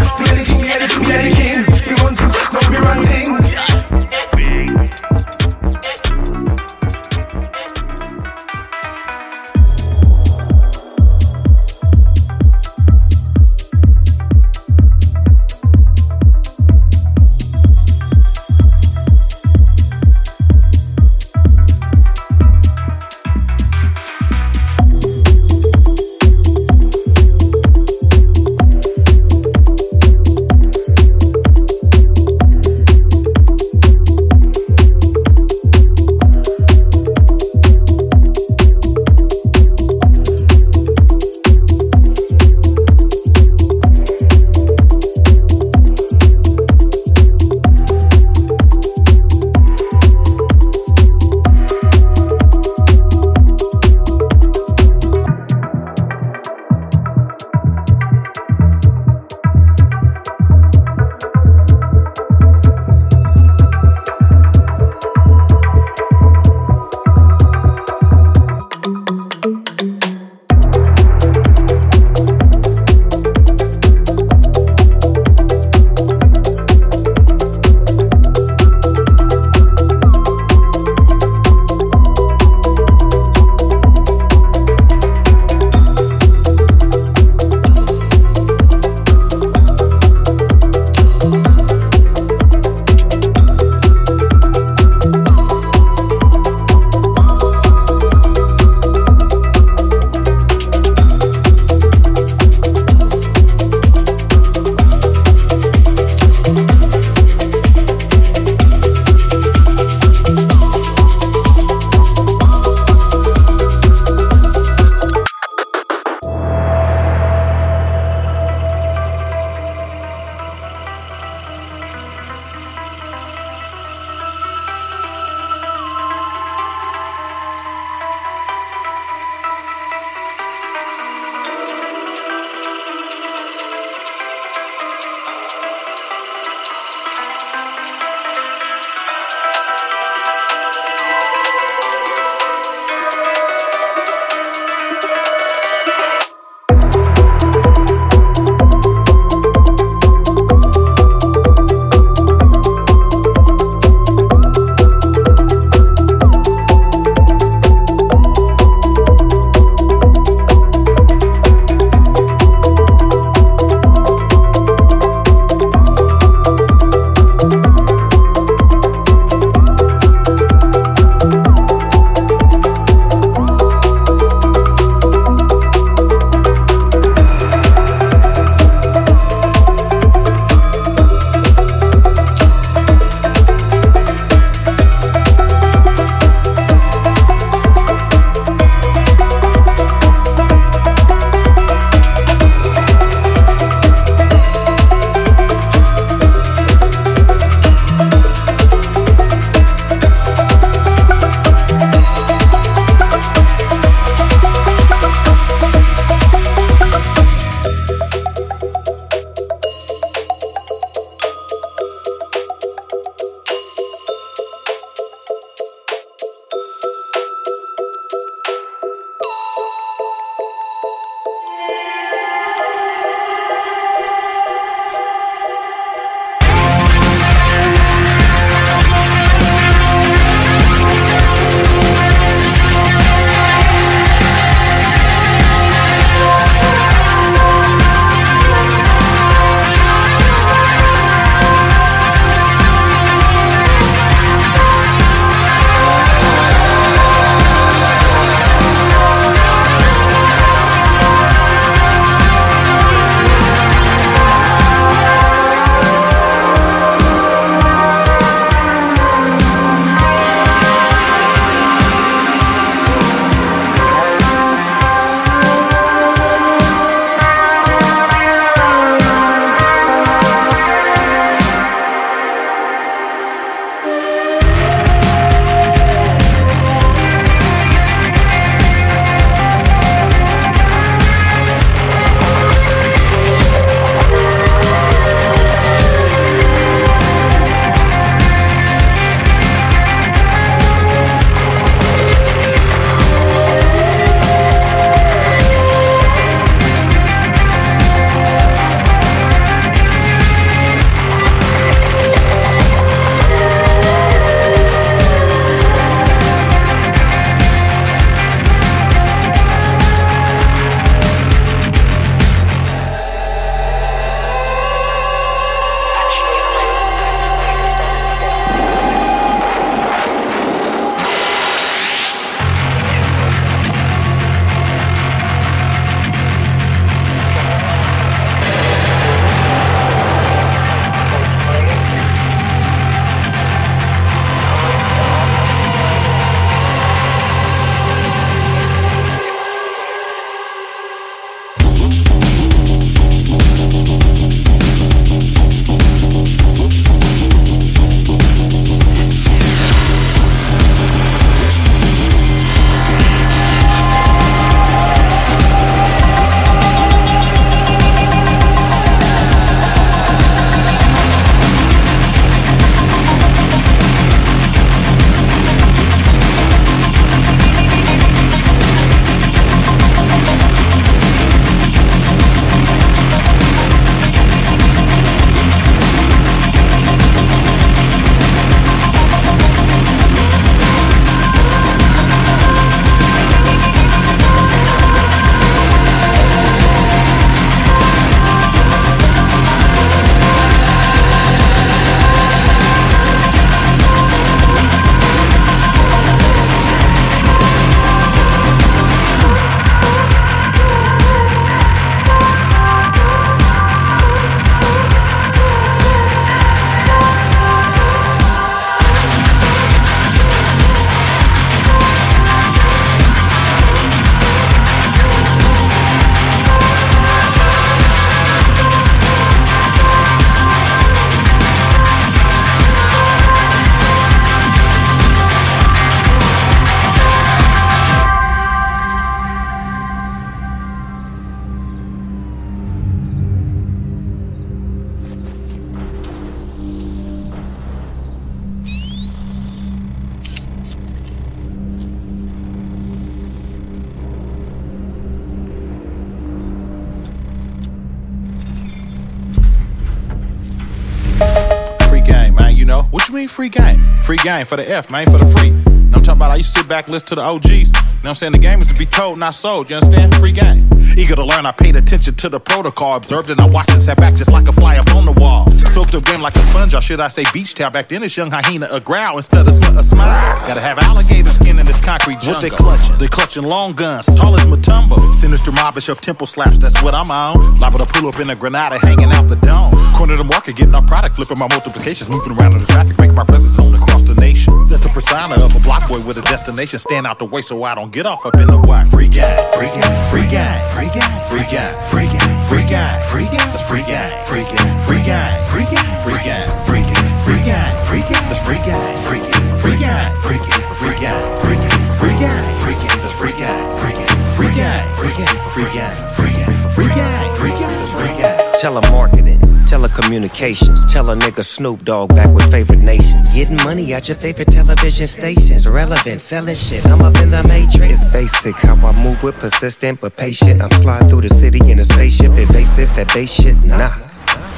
game? For the F, man, for the free. What I'm talking about? I used to sit back and listen to the OGs. You know what I'm saying? The game is to be told, not sold. You understand? Free game. Eager to learn, I paid attention to the protocol. Observed and I watched and sat back just like a fly up on the wall. Soaked up game like a sponge, or should I say beach towel? Back then it's young hyena, a growl instead of a smile. Gotta have alligator skin in this concrete jungle. What they clutching? They clutching long guns, tall as Mutombo. Sinister mobbish up temple slaps, that's what I'm on. Liable to pull up in a Granada, hanging out the dome. Corner the market, getting our product, flipping my multiplications, moving around in the traffic, making my presence known across the nation. That's the persona of a block boy with a destination. Stand out the way so I don't get off up in the wire. Free guy, free guy, free guy, free guy, free guy, free guy, free guy, free guy, that's free guy, free guy, free guy, free guy, free guy, free guy, free guy, free guy, that's free guy, free guy, free guy, free guy, free guy, free guy, free guy, free guy, that's free guy, free guy, free guy, free guy, free guy, free guy, free guy, free guy, that's free guy. Telemarketing, telecommunications. Tell a nigga Snoop Dogg back with favorite nations. Getting money at your favorite television stations. Relevant, selling shit. I'm up in the matrix. It's basic how I move with persistent but patient. I'm sliding through the city in a spaceship. Evasive, that bass shit knock.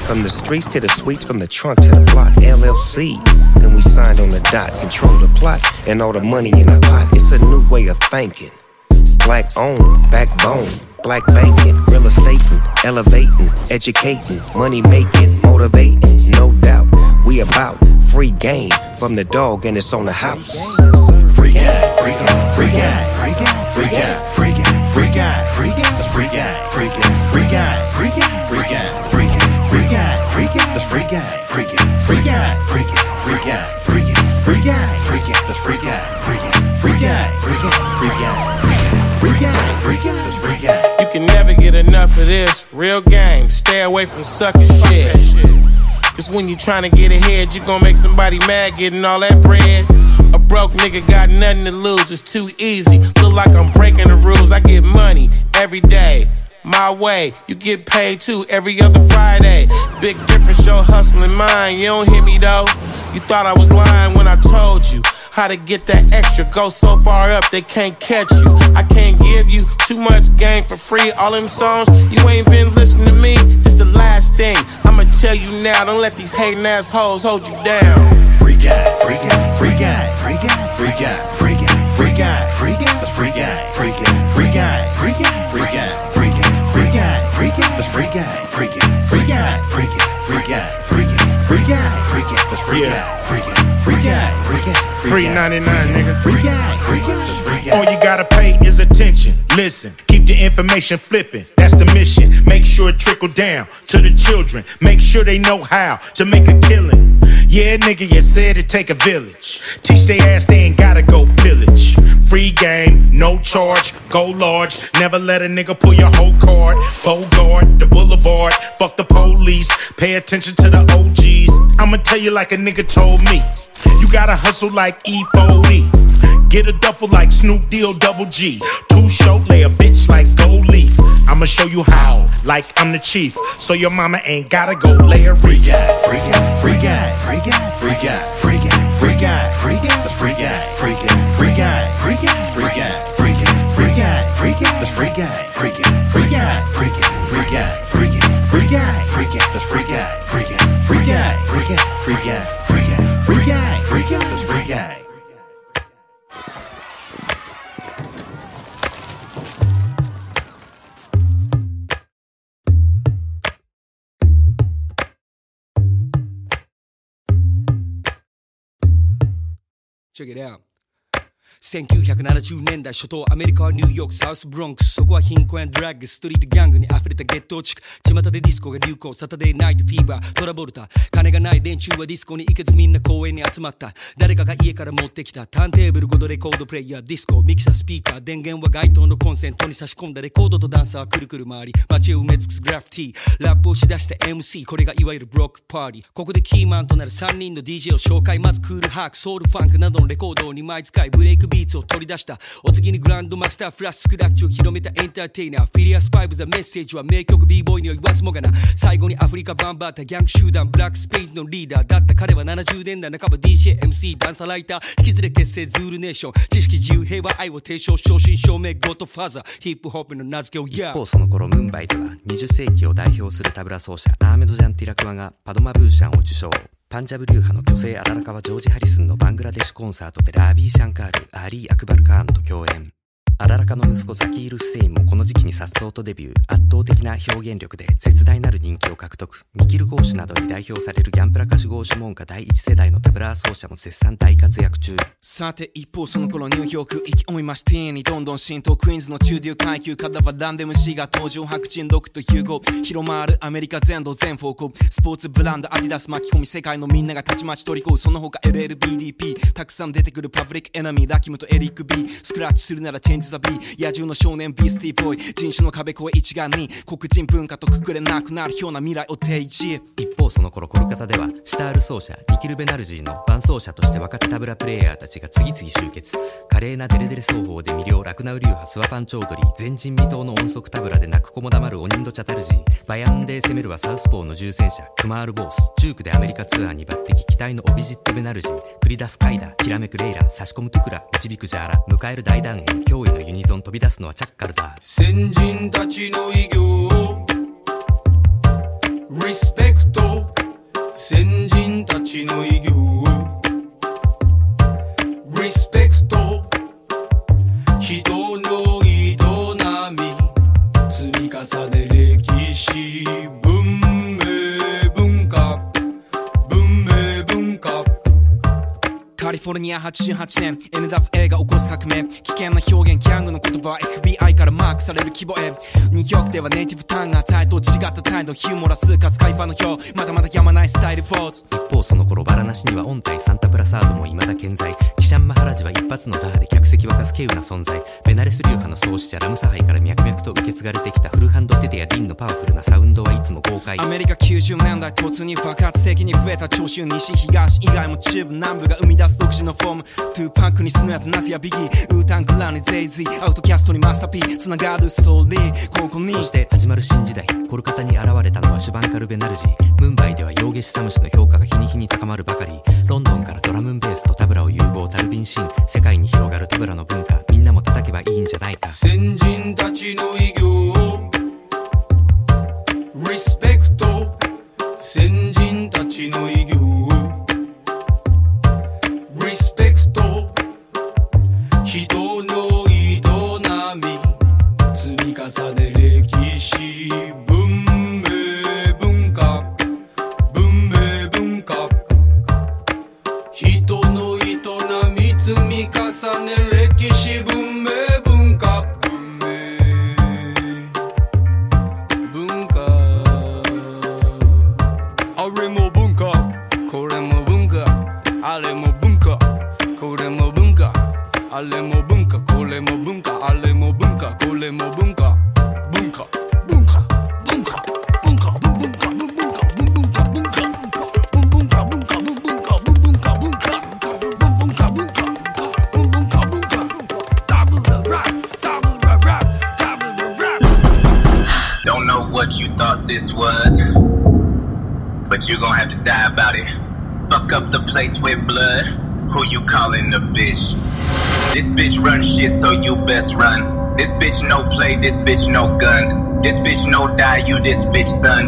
From the streets to the suites, from the trunk to the block, LLC. Then we signed on the dot, control the plot, and all the money in the pot. It's a new way of thinking. Black owned, backbone, black banking, real estating, elevating, educating, money making, motivating, no doubt. We about free game from the dog and it's on the house. Free guy, free guy, free guy, free guy, free guy, free guy, free guy, free that's free guy, free guy, free guy, free guy, free guy, free guy, free guy, free that's free guy, free guy, free guy, free guy, free guy, free this. Real game. Stay away from sucker shit. Cause when you tryna get ahead, you gon' make somebody mad getting all that bread. A broke nigga got nothing to lose, it's too easy. Look like I'm breaking the rules. I get money every day. My way, you get paid too every other Friday. Big difference, your hustling mine. You don't hear me though. You thought I was lying when I told you how to get that extra. Go so far up they can't catch you. I can't give you too much game for free. All them songs you ain't been listening to me. This the last thing I'ma tell you now. Don't let these hating ass hoes hold you down. Free guy, free guy, free guy, free guy, free guy, free guy, free guy, free guy, free guy, free guy, free guy, free guy, free guy, free guy, free guy, free guy, that's free guy, free guy, free guy, free guy, free guy, free guy, free guy, free guy, free guy, free guy, free guy, free guy, Free 99, nigga. free guy, free guy, that's free guy. All you gotta pay is attention. Listen, keep the information flipping. That's the mission. Make sure it trickle down to the children. Make sure they know how to make a killing. Yeah, nigga, you said it take a village. Teach they ass they ain't gotta go pillage. Free game, no charge, go large. Never let a nigga pull your whole card. Bogart, the boulevard, fuck the police. Pay attention to the OGs. I'ma tell you like a nigga told me. You gotta hustle like E40. Get a duffel like Snoop Deal Double G. Too short, lay a bitch like gold leaf. I'ma show you how, like I'm the chief. So your mama ain't gotta go lay a free guy, free guy, free guy, free guy, free guy, free guy, free guy, free guy, free guy, free guy, free free guy, that's free guy, free guy, free guy, free guy, free guy, free guy, free guy, free guy, that's free guy, free guy, free guy, free guy, free guy, free guy, free guy, free guy, that's free. Check it out. 1970年代初頭アメリカはニューヨークサウスブロンクス。そこは貧困やドラッグストリートギャングに溢れたゲット地区。巷でディスコが流行サタデーナイトフィーバートラボルタ。金がない連中はディスコに行けずみんな公園に集まった。誰かが家から持ってきた。ターンテーブル5度レコードプレイヤーディスコミキサースピーカー電源は街灯のコンセントに差し込んだレコードとダンサーはくるくる回り街を埋め尽くすグラフィティラップをしだした MC これがいわゆるブロックパーティーここでキーマンとなる3人の DJ を紹介まずクールハークソウルファンクなどのレコードを2枚使いブレイクビーツを取り出した。お次にグランドマスターフラッシュスクラッチを広めたエンターテイナー。フィリアスパイブザメッセージは名曲 b ボーイには言わずもがな。最後にアフリカバンバータギャング集団ブラックスペースのリーダー。だった彼は70年代半ば DJMC ダンサーライター。引きずれ結成ズールネーション。知識自由平和愛を提唱正真正銘ゴッドファーザー。ヒップホップの名付けを一方その頃ムンバイでは20世紀を代表するタブラ奏者アーメド・ジャンティラクワがパドマブーシャンを受賞。パンジャブ流派の巨星アララカはジョージ・ハリスンのバングラデシュコンサートでラービー・シャンカール、アーリー・アクバル・カーンと共演。アララカの息子ザキール・フセインもこの時期に颯爽とデビュー。圧倒的な表現力で絶大なる人気を獲得。ニキル・ゴーシュなどに代表されるギャンプラ歌手ゴーシュモンカ第一世代のタブラー奏者も絶賛大活躍中。さて一方その頃ニューヨーク意気込みましてにどんどん浸透クイーンズの中流階級からはランデムシが登場白人ロックとヒューゴ広まるアメリカ全土全方向。スポーツブランドアディダス巻き込み世界のみんながたちまち取り込む。その他 LLBDP たくさん出てくるパブリックエナミーラキムとエリック B スクラッチするならチェンジザ B 野獣の少年ビースティーボーイ人種の壁越え一丸に黒人文化とくくれなくなるような未来を提示。一方その頃コルカタではシタール奏者ニキル・ベナルジーの伴奏者として若手タブラプレイヤーたちが次々集結。華麗なデレデレ奏法で魅了ラクナウ流派スワパンチョードリー前人未到の音速タブラで泣く子も黙るオニンドチャタルジーバヤンで攻めるはサウスポーの重戦車クマール・ボース。ジュークでアメリカツアーに抜擢期待のオビジット・ベナルジー繰り出すカイダーきらめくレイラ差し込むトゥクラ導くジャーラ迎える大団円驚異ののユニゾン飛び出すのはチャッカルだ。先人たちの偉業。をリスペクト先人たちの偉業。リフォルニア88年 NWA が起こす革命。危険な表現。ギャングの言葉は FBI からマークされる規模へ。ニューヨークではネイティブターンが態度違った態度ヒューモラスかつカイファの表。まだまだやまないスタイルフォーズ一方その頃バラなしには音体サンタプラサードも未だ健在。キシャンマハラジは一発の打破で客席沸かす稀有な存在。ベナレス流派の創始者ラムサハイから脈々と受け継がれてきたフルハンドテデやディンのパワフルなサウンドはいつも豪快。アメリカ90年代突入爆発的に増えた聴衆西東以外も中部南部が生み出す独自のフォーム。トゥーパンクにスヌープナスやビギー。ウータンクランにゼイズイアウトキャストにマスターピー。つながるストーリー。ここに。そして始まる新時代。コルカタに現れたのはシュバンカル・ベナルジー。ムンバイではヨーゲシサムシの評価が日に日に高まるばかり。ロンドンからドラムンベースとタブラを融合タルビンシン。世界に広がるタブラの文化。みんなも叩けばいいんじゃないか。先人たちの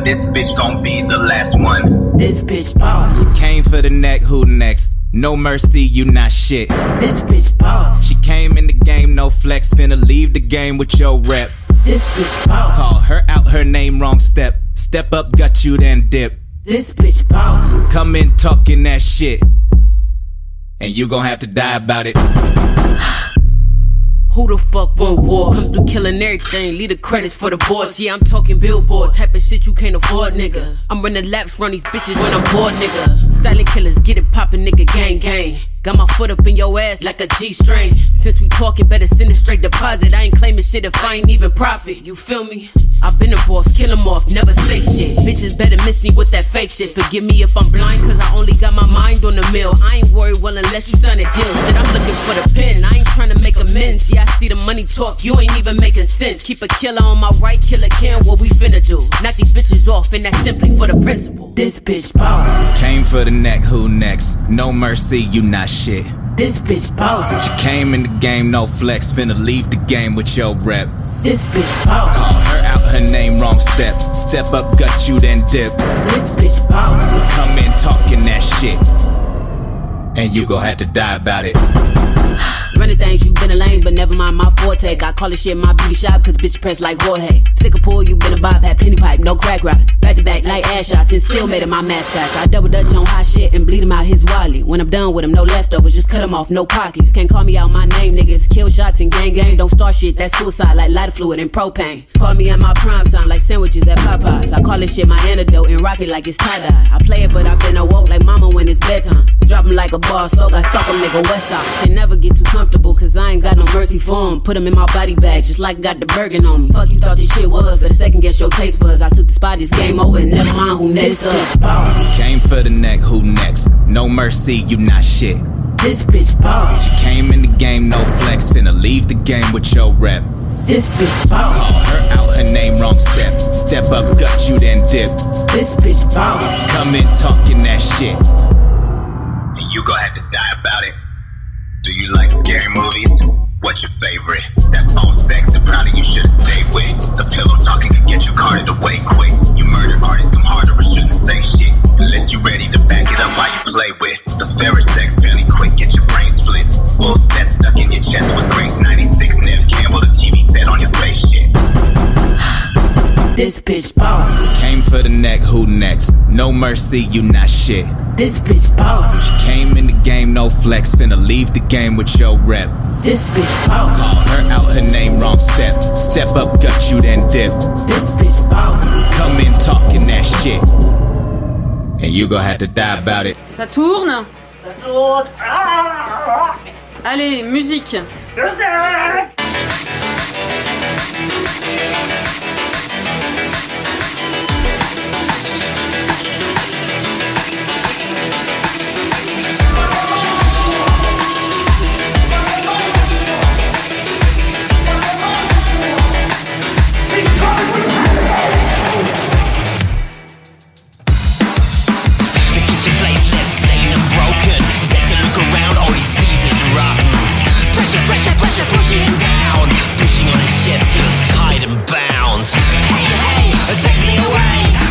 bitch. This bitch gon' be the last one. This bitch boss. Came for the neck, who next? No mercy, you not shit. This bitch boss. She came in the game, no flex, finna leave the game with your rep. This bitch boss. Call her out, her name wrong step. Step up, got you then dip. This bitch boss. Come in talking that shit. And you gon' have to die about it. Who the fuck want war? Come through killing everything, leave the credits for the boards. Yeah, I'm talking billboard, type of shit you can't afford, nigga. I'm running laps, run these bitches when I'm bored, nigga. Silent killers, get it poppin', nigga, gang, gang. Got my foot up in your ass like a G string. Since we talking, better send a straight deposit. I ain't claiming shit if I ain't even profit. You feel me? i been a boss, kill 'em off, never say shit. Bitches better miss me with that fake shit. Forgive me if I'm blind, cause I only got my mind on the mill. I ain't worried, well, unless you sign a deal. Shit, I'm looking for the pen. I ain't trying to make amends. Yeah, I see the money talk, you ain't even making sense. Keep a killer on my right, killer can, what we finna do? Knock these bitches off, and that's simply for the principle. This bitch boss. Came for the neck, who next? No mercy, you not shit. This bitch boss. You came in the game, no flex, finna leave the game with your rep. This bitch boss. Call her out, her name wrong step. Step up, gut you, then dip. This bitch boss. Come in talking that shit. And you gon' have to die about it. Running things, you been a lame, but never mind my forte. I call this shit my beauty shop, cause bitch press like Jorge. Stick a pull, you been a bob, had penny pipe, no crack rocks. Back to back, like ass shots, and still made it my mascot. I double dutch on hot shit and bleed him out his wallet. When I'm done with him, no leftovers, just cut him off, no pockets. Can't call me out my name, niggas. Kill shots and gang gang, don't start shit, that's suicide, like lighter fluid and propane. Call me at my prime time, like sandwiches at Popeyes. I call this shit my antidote and rock it like it's tie dye. I play it, but I've been awoke like mama when it's bedtime. Drop him like a bar soap, like fuck him, nigga, West Side. Can never get too comfortable, cause I ain't got no mercy for him. Put him in my body bag, just like got the Bergen on me. Fuck you thought this shit was, but a second guess your taste buds. I took the spot, this game over, never mind who next up. Came for the neck, who next? No mercy, you not shit. This bitch boss. She came in the game, no flex. Finna leave the game with your rep. This bitch boss. Call her out, her name wrong step. Step up, gut you, then dip. This bitch boss. Come in talking that shit. And you gon' have to die about it. Do you like scary movies? What's your favorite? That phone sex, the probably you should've stayed with. The pillow talking can get you carted away quick. You murder artists come harder or shouldn't say shit. Unless you're ready to back it up while you play with. The fairer sex fairly quick, get your brain split. Full set stuck in your chest with Grace This bitch boss. Came for the neck, who next? No mercy, you not shit. This bitch boss. She came in the game, no flex. Finna leave the game with your rep. This bitch boss. Call her out, her name wrong step. Step up, gut you, then dip. This bitch boss. Come in talking that shit. And you gon' have to die about it. Ça tourne Ça tourne. Ah. Allez, musique.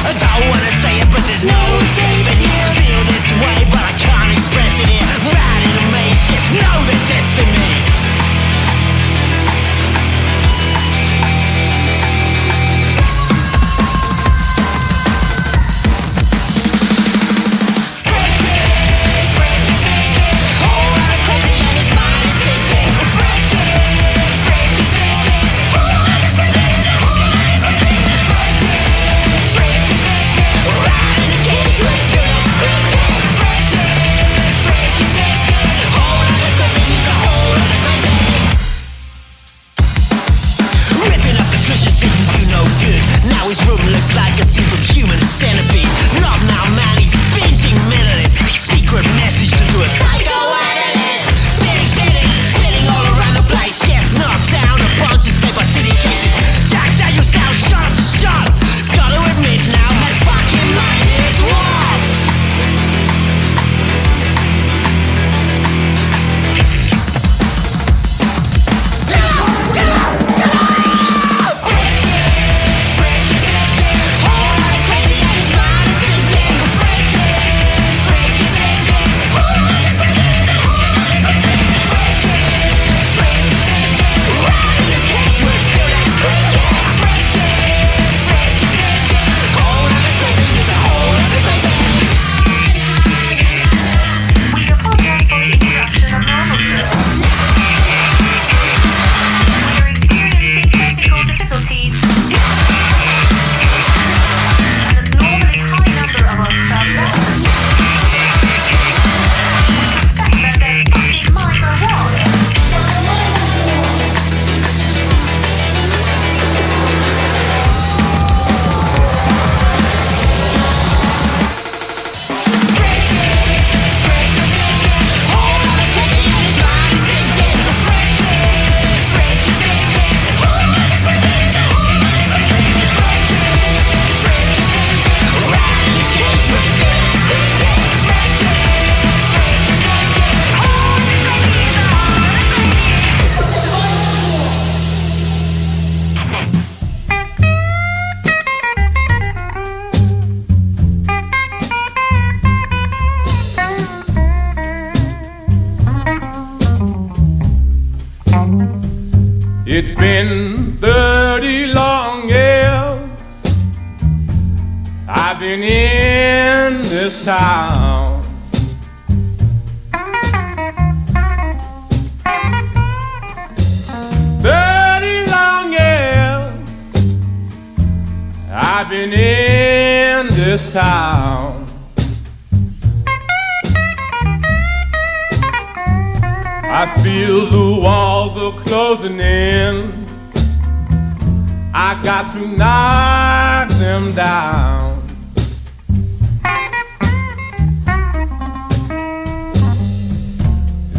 I don't wanna say it, but there's no saving.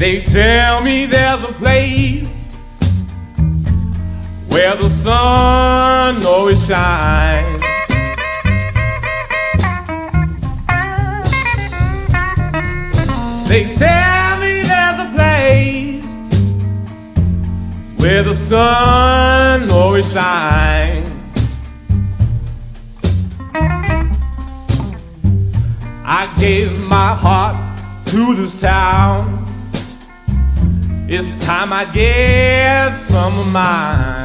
They tell me there's a place where the sun always shines. They tell me there's a place where the sun always shines. I gave my heart to this town. It's time I get some of mine.